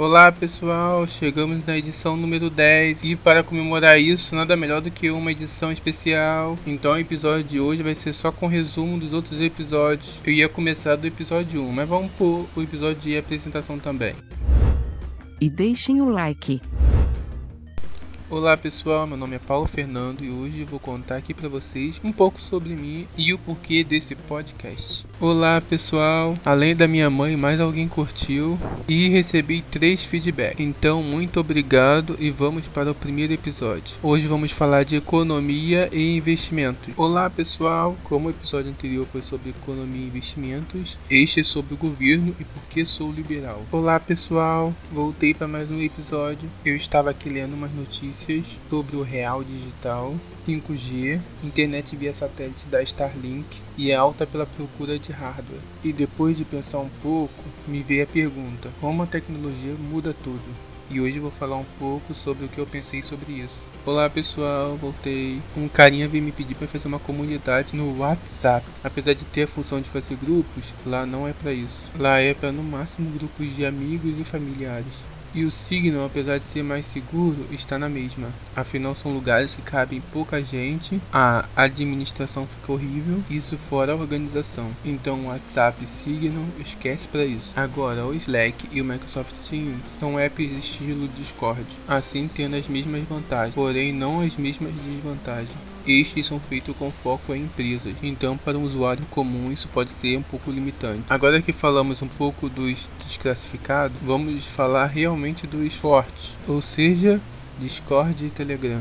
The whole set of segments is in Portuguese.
Olá pessoal, chegamos na edição número 10 e para comemorar isso, nada melhor do que uma edição especial. Então o episódio de hoje vai ser só com resumo dos outros episódios. Eu ia começar do episódio 1, mas vamos pôr o episódio de apresentação também. E deixem o like. Olá pessoal, meu nome é Paulo Fernando e hoje vou contar aqui para vocês um pouco sobre mim e o porquê desse podcast. Olá pessoal, além da minha mãe, mais alguém curtiu e recebi três feedbacks. Então, muito obrigado e vamos para o primeiro episódio. Hoje vamos falar de economia e investimentos. Olá pessoal, como o episódio anterior foi sobre economia e investimentos, este é sobre o governo e por que sou liberal. Olá pessoal, voltei para mais um episódio. Eu estava aqui lendo umas notícias sobre o real digital 5G, internet via satélite da Starlink e é alta pela procura de hardware. E depois de pensar um pouco, me veio a pergunta: como a tecnologia muda tudo? E hoje vou falar um pouco sobre o que eu pensei sobre isso. Olá pessoal, voltei. Um carinha veio me pedir para fazer uma comunidade no WhatsApp. Apesar de ter a função de fazer grupos, lá não é para isso. Lá é para no máximo grupos de amigos e familiares. E o Signal, apesar de ser mais seguro, está na mesma. Afinal, são lugares que cabem pouca gente, a administração fica horrível, isso fora a organização. Então, o WhatsApp Signal esquece para isso. Agora, o Slack e o Microsoft Teams são apps estilo Discord, assim tendo as mesmas vantagens, porém não as mesmas desvantagens. Estes são feitos com foco em empresas, então para um usuário comum isso pode ser um pouco limitante. Agora que falamos um pouco dos desclassificados, vamos falar realmente dos fortes, ou seja, Discord e Telegram.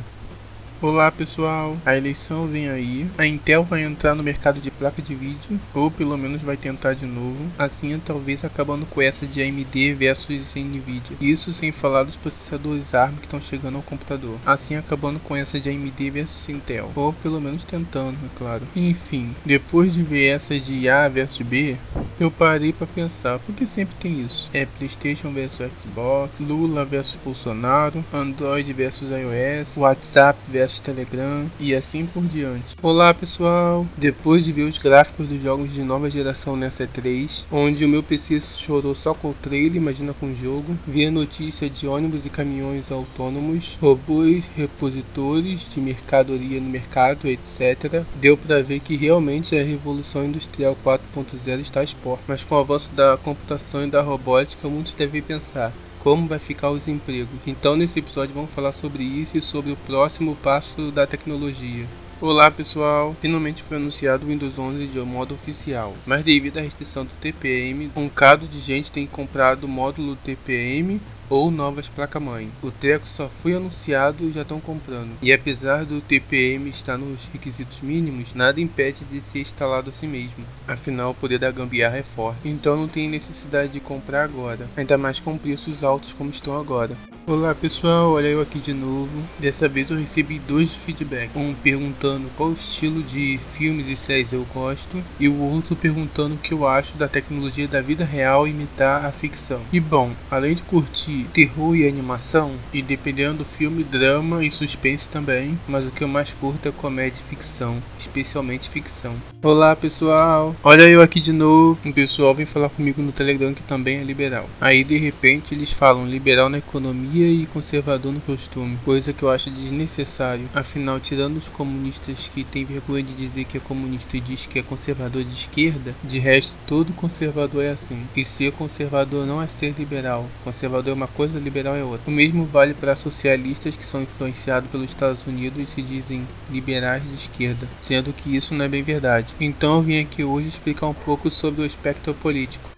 Olá pessoal, a eleição vem aí. A Intel vai entrar no mercado de placa de vídeo, ou pelo menos vai tentar de novo. Assim, talvez acabando com essa de AMD versus Nvidia. Isso sem falar dos processadores ARM que estão chegando ao computador. Assim, acabando com essa de AMD versus Intel, ou pelo menos tentando, é claro. Enfim, depois de ver essa de A versus B, eu parei para pensar, porque sempre tem isso. É PlayStation versus Xbox, Lula versus Bolsonaro, Android versus iOS, WhatsApp versus Telegram e assim por diante. Olá pessoal! Depois de ver os gráficos dos jogos de nova geração nessa E3, onde o meu PC chorou só com o trailer, imagina com o jogo, vi a notícia de ônibus e caminhões autônomos, robôs, repositores de mercadoria no mercado, etc., deu para ver que realmente a revolução industrial 4.0 está exposta. Mas com o avanço da computação e da robótica, muitos devem pensar como vai ficar os empregos. Então nesse episódio vamos falar sobre isso e sobre o próximo passo da tecnologia. Olá pessoal, finalmente foi anunciado o Windows 11 de modo oficial, mas devido à restrição do TPM, um bocado de gente tem comprado o módulo TPM ou novas placas-mãe. O treco só foi anunciado e já estão comprando. E apesar do TPM estar nos requisitos mínimos, nada impede de ser instalado assim mesmo. Afinal, o poder da gambiarra é forte. Então não tem necessidade de comprar agora, ainda mais com preços altos como estão agora. Olá pessoal, olha eu aqui de novo. Dessa vez eu recebi dois feedbacks. Um perguntando qual estilo de filmes e séries eu gosto e o outro perguntando o que eu acho da tecnologia da vida real imitar a ficção. E bom, além de curtir terror e animação, e dependendo do filme, drama e suspense também, mas o que eu mais curto é comédia e ficção, especialmente ficção. Olá pessoal, olha eu aqui de novo. Um pessoal vem falar comigo no Telegram que também é liberal. Aí de repente eles falam liberal na economia e conservador no costume, coisa que eu acho desnecessário. Afinal, tirando os comunistas que têm vergonha de dizer que é comunista e diz que é conservador de esquerda, de resto todo conservador é assim. E ser conservador não é ser liberal. Conservador é uma coisa, liberal é outra. O mesmo vale para socialistas que são influenciados pelos Estados Unidos e se dizem liberais de esquerda, sendo que isso não é bem verdade. Então eu vim aqui hoje explicar um pouco sobre o espectro político.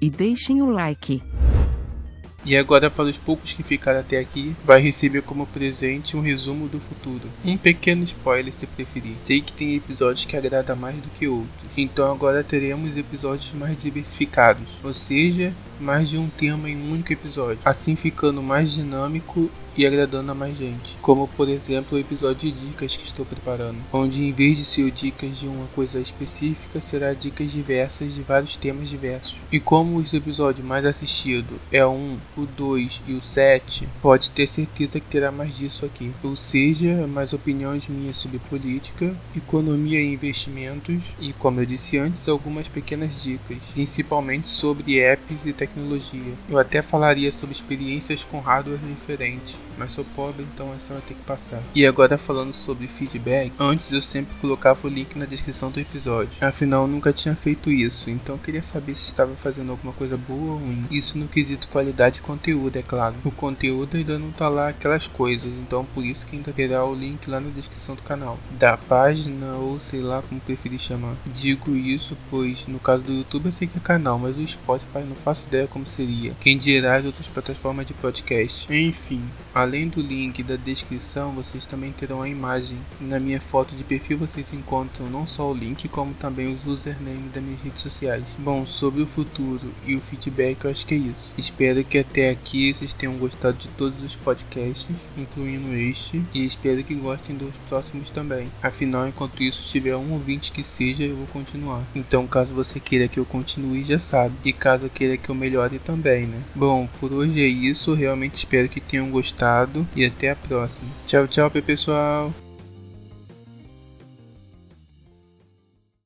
E deixem o like. E agora, para os poucos que ficaram até aqui, vai receber como presente um resumo do futuro. Um pequeno spoiler se preferir. Sei que tem episódios que agradam mais do que outros, então agora teremos episódios mais diversificados, ou seja, mais de um tema em um único episódio, assim ficando mais dinâmico e agradando a mais gente. Como por exemplo o episódio de dicas que estou preparando, onde em vez de ser dicas de uma coisa específica, será dicas diversas de vários temas diversos. E como os episódios mais assistidos é o 1, o 2 e o 7, pode ter certeza que terá mais disso aqui. Ou seja, mais opiniões minhas sobre política, economia e investimentos e, como eu disse antes, algumas pequenas dicas, principalmente sobre apps e tecnologia. Eu até falaria sobre experiências com hardware diferentes, mas sou pobre, então essa vai ter que passar. E agora falando sobre feedback, antes eu sempre colocava o link na descrição do episódio. Afinal, nunca tinha feito isso, então queria saber se estava fazendo alguma coisa boa ou ruim. Isso no quesito qualidade de conteúdo, é claro. O conteúdo ainda não tá lá aquelas coisas, então por isso que ainda terá o link lá na descrição do canal. Da página ou sei lá como preferir chamar. Digo isso pois no caso do YouTube eu sei que é canal, mas o Spotify não faço ideia como seria. Quem dirá as outras plataformas de podcast. Enfim, além do link da descrição, vocês também terão a imagem. Na minha foto de perfil vocês encontram não só o link, como também os usernames das minhas redes sociais. Bom, sobre o futuro e o feedback, eu acho que é isso. Espero que até aqui vocês tenham gostado de todos os podcasts, incluindo este, e espero que gostem dos próximos também. Afinal, enquanto isso tiver um ouvinte que seja, eu vou continuar. Então, caso você queira que eu continue, já sabe. E caso queira que eu melhore também, né? Bom, por hoje é isso. Realmente espero que tenham e até a próxima. Tchau, tchau, pessoal.